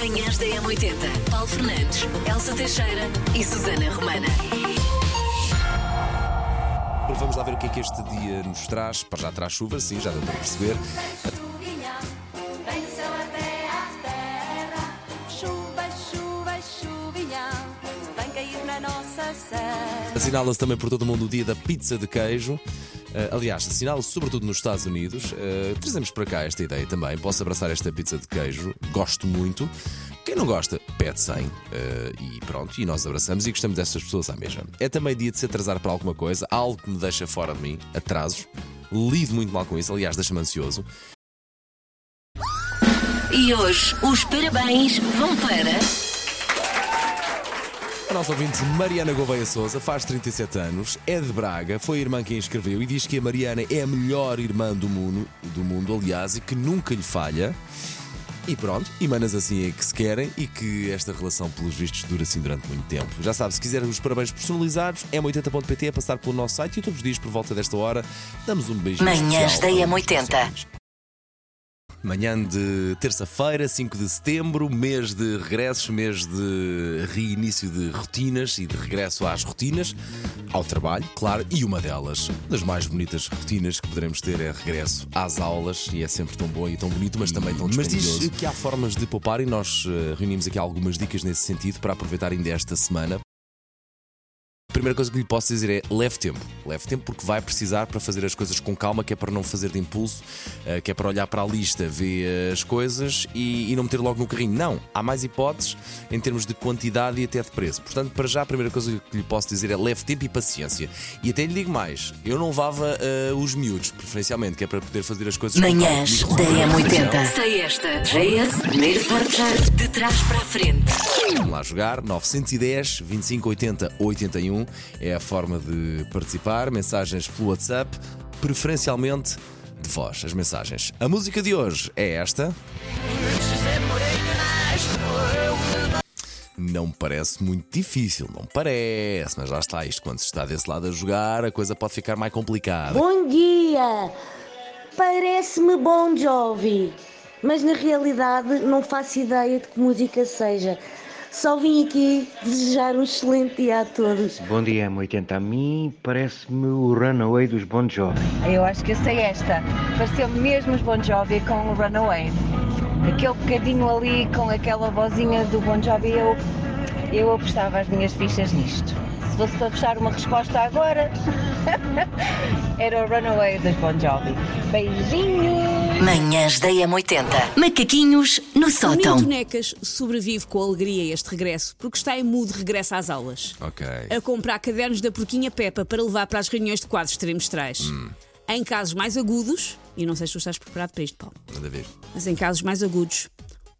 Manhãs da M80. Paulo Fernandes, Elsa Teixeira e Susana Romana. Vamos lá ver o que é que este dia nos traz. Para já traz chuva, sim, já deu para perceber. Assinala-se também por todo o mundo o dia da pizza de queijo. Eh, aliás, assinala-se sobretudo nos Estados Unidos. Eh, trazemos para cá esta ideia também. Posso abraçar esta pizza de queijo. Gosto muito. Quem não gosta, pede 100 eh, e pronto, e nós abraçamos e gostamos destas pessoas à mesma. É também dia de se atrasar para alguma coisa, algo que me deixa fora de mim, atrasos. Lido muito mal com isso, aliás, deixa-me ansioso. E hoje os parabéns vão para. A nossa ouvinte Mariana Gouveia Souza faz 37 anos, é de Braga, foi a irmã quem a escreveu e diz que a Mariana é a melhor irmã do mundo, do mundo aliás, e que nunca lhe falha. E pronto, e manas assim é que se querem e que esta relação, pelos vistos, dura assim durante muito tempo. Já sabe, se quiser os parabéns personalizados, é 80.pt é passar pelo nosso site e todos os dias, por volta desta hora, damos um beijinho. Manhãs da para um dos M80. Manhã de terça-feira, 5 de setembro, mês de regressos, mês de reinício de rotinas e de regresso às rotinas, ao trabalho, claro, e uma delas, das mais bonitas rotinas que poderemos ter é regresso às aulas, e é sempre tão bom e tão bonito, mas também tão Mas diz dispendioso. que há formas de poupar e nós eh, reunimos aqui algumas dicas nesse sentido para aproveitar ainda esta semana. A primeira coisa que lhe posso dizer é leve tempo. Leve tempo porque vai precisar para fazer as coisas com calma, que é para não fazer de impulso, eh, que é para olhar para a lista, ver as coisas e, e não meter logo no carrinho. Não, há mais hipóteses em termos de quantidade e até de preço. Portanto, para já, a primeira coisa que lhe posso dizer é leve tempo e paciência. E até lhe digo mais: eu não levava eh, os miúdos, preferencialmente, que é para poder fazer as coisas Manhãs com da calma. M80. Sei esta. JS, primeiro forjar de trás para a frente. Vamos lá jogar. 910 25 80 81 é a forma de participar. Mensagens pelo WhatsApp, preferencialmente de voz. As mensagens. A música de hoje é esta. Não parece muito difícil, não parece, mas lá está isto. Quando se está desse lado a jogar, a coisa pode ficar mais complicada. Bom dia! Parece-me Bon Jovi, mas na realidade não faço ideia de que música seja. Só vim aqui desejar um excelente dia a todos. Bom dia, M80. A mim parece-me o Runaway dos Bon Jovi. Eu acho que eu sei esta. Pareceu-me mesmo os Bon Jovi com o Runaway. Aquele bocadinho ali com aquela vozinha do Bon Jovi, eu, eu apostava as minhas fichas nisto. Se fosse para fechar uma resposta agora, era o Runaway dos Bon Jovi. Beijinhos! Manhãs da M80. Macaquinhos no O sótão. Nito Necas sobrevive com alegria a este regresso porque está em mood de regresso às aulas. Ok. A comprar cadernos da porquinha Peppa para levar para as reuniões de quadros trimestrais. Hum. Em casos mais agudos, e não sei se tu estás preparado para isto, Paulo, Manda ver. mas em casos mais agudos,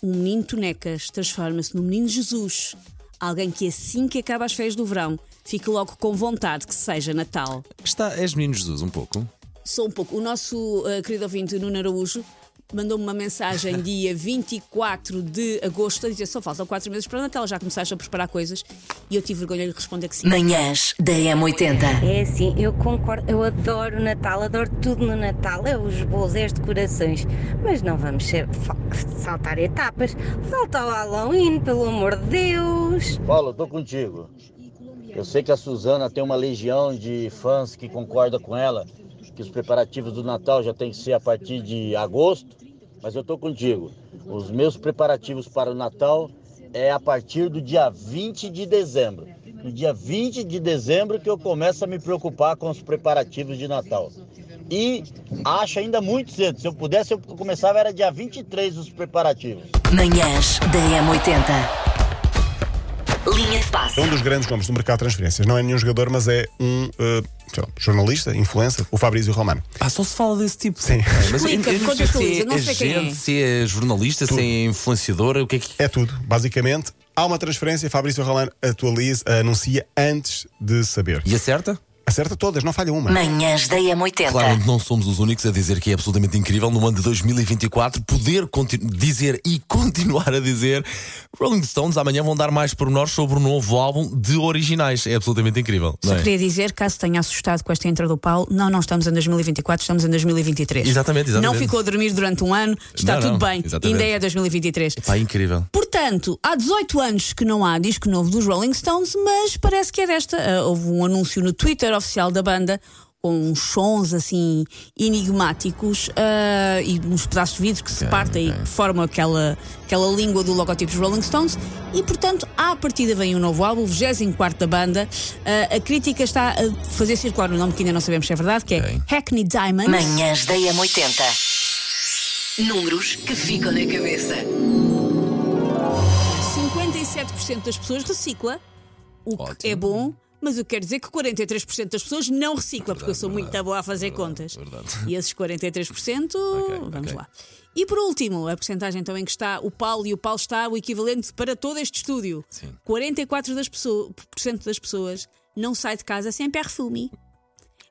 um menino Tonecas transforma-se no menino Jesus. Alguém que assim que acaba as férias do verão fica logo com vontade que seja Natal. Está, és menino Jesus, um pouco. Sou um pouco. O nosso eh, querido ouvinte Nuno Araújo mandou-me uma mensagem dia 24 de agosto a dizer só faltam 4 meses para o Natal, já começaste a preparar coisas e eu tive vergonha de lhe responder que sim. Manhãs da M80. É assim, eu concordo, eu adoro o Natal, adoro tudo no Natal, é os bolos, é as decorações, mas não vamos ser- saltar etapas. Falta o Halloween, pelo amor de Deus! Paulo, tô contigo. Eu sei que a Suzana tem uma legião de fãs que concorda com ela, que os preparativos do Natal já tem que ser a partir de agosto, mas eu tô contigo. Os meus preparativos para o Natal é a partir do dia 20 de dezembro. No dia 20 de dezembro que eu começo a me preocupar com os preparativos de Natal. E acho ainda muito cedo. Se eu pudesse, eu começava era dia 23 os preparativos. Manhãs da M80. Linha de passe. É um dos grandes nomes do mercado de transferências. Não é nenhum jogador, mas é um sei lá, jornalista, influencer, o Fabrício Romano. Ah, só se fala desse tipo. Sim. Mas eu, Explica, eu não sei se é não sei quem é. agente, se é jornalista, se é influenciadora, o que é que. É tudo. Basicamente, há uma transferência, Fabrício Romano atualiza, anuncia antes de saber. E acerta? Acerta todas, não falha uma. Manhãs da M80. Claramente não somos os únicos a dizer que é absolutamente incrível no ano de 2024 poder dizer e continuar a dizer Rolling Stones amanhã vão dar mais pormenores sobre o novo álbum de originais. É absolutamente incrível. Só é? queria dizer, caso tenha assustado com esta entrada do Paulo, não, não estamos em 2024, estamos em 2023. Exatamente, exatamente. Não ficou a dormir durante um ano, está Não, tudo não, bem, exatamente. ainda é 2023. Pá, incrível. Portanto, Portanto, há 18 anos que não há disco novo dos Rolling Stones, mas parece que é desta. Ah, houve um anúncio no Twitter oficial da banda com uns sons assim enigmáticos ah, e uns pedaços de vidro que se partem e que formam aquela, aquela língua do logotipo dos Rolling Stones. E portanto, à partida vem um novo álbum, o 24 da banda. Ah, a crítica está a fazer circular um nome que ainda não sabemos se é verdade, que é Hackney Diamonds. Manhãs da M80. Números que ficam na cabeça. 57% das pessoas recicla, o que Ótimo. é bom, mas eu quero dizer que 43% das pessoas não recicla, porque eu sou muito boa a fazer contas. verdade. E esses 43%, vamos ok. lá. E por último, a porcentagem então em que está o Paulo, e o Paulo está o equivalente para todo este estúdio. Sim. 44% das, pessoas, das pessoas não sai de casa sem perfume.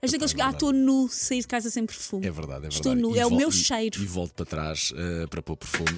És daqueles que, ah, estou nu, sair de casa sem perfume. É verdade, é verdade. Estou nu, E é o meu cheiro. E volto para trás eh, para pôr perfume.